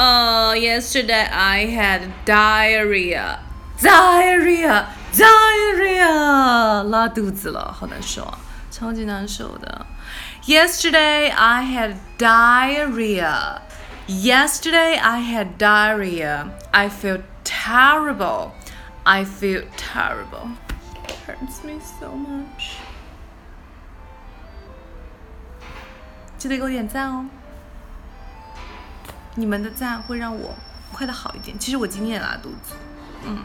Uh, yesterday I had diarrhea. Diarrhea, diarrhea，拉肚子了，好难受啊，超级难受的。Yesterday I had diarrhea. Yesterday I had diarrhea. I feel terrible. I feel terrible. It hurts me so much. 记得给我点赞哦。 你们的赞会让我快的好一点。其实我今天也拉肚子，嗯。